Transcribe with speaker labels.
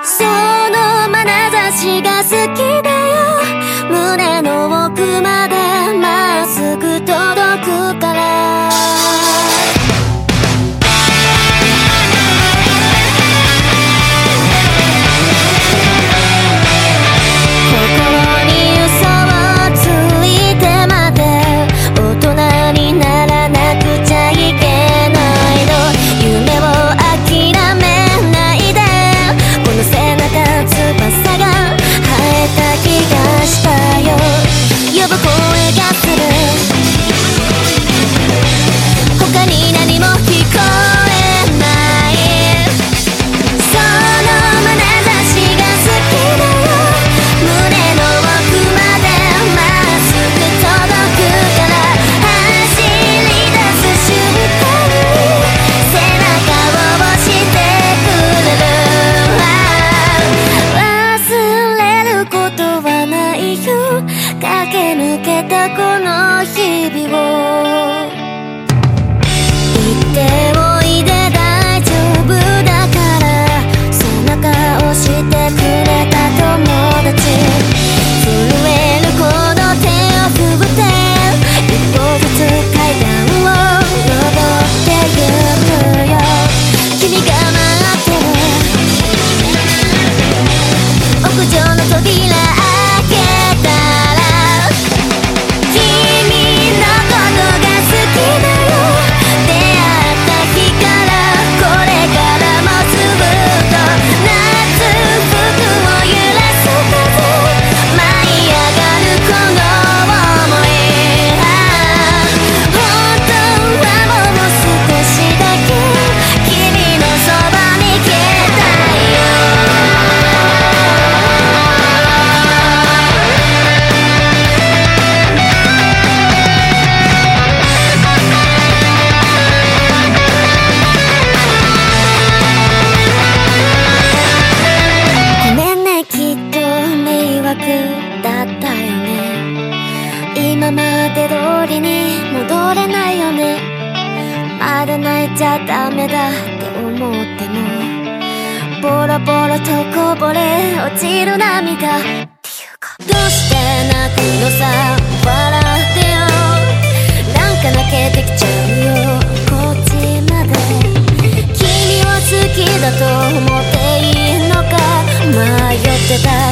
Speaker 1: その眼差しが好きだよ。胸のだったよね。今まで通りに戻れないよね。まだ泣いちゃダメだって思っても。ボロボロとこぼれ落ちる涙。どうして泣くのさ。笑ってよ。なんか泣けてきちゃうよ。こっちまで。君は好きだと思っていいのか。迷ってた。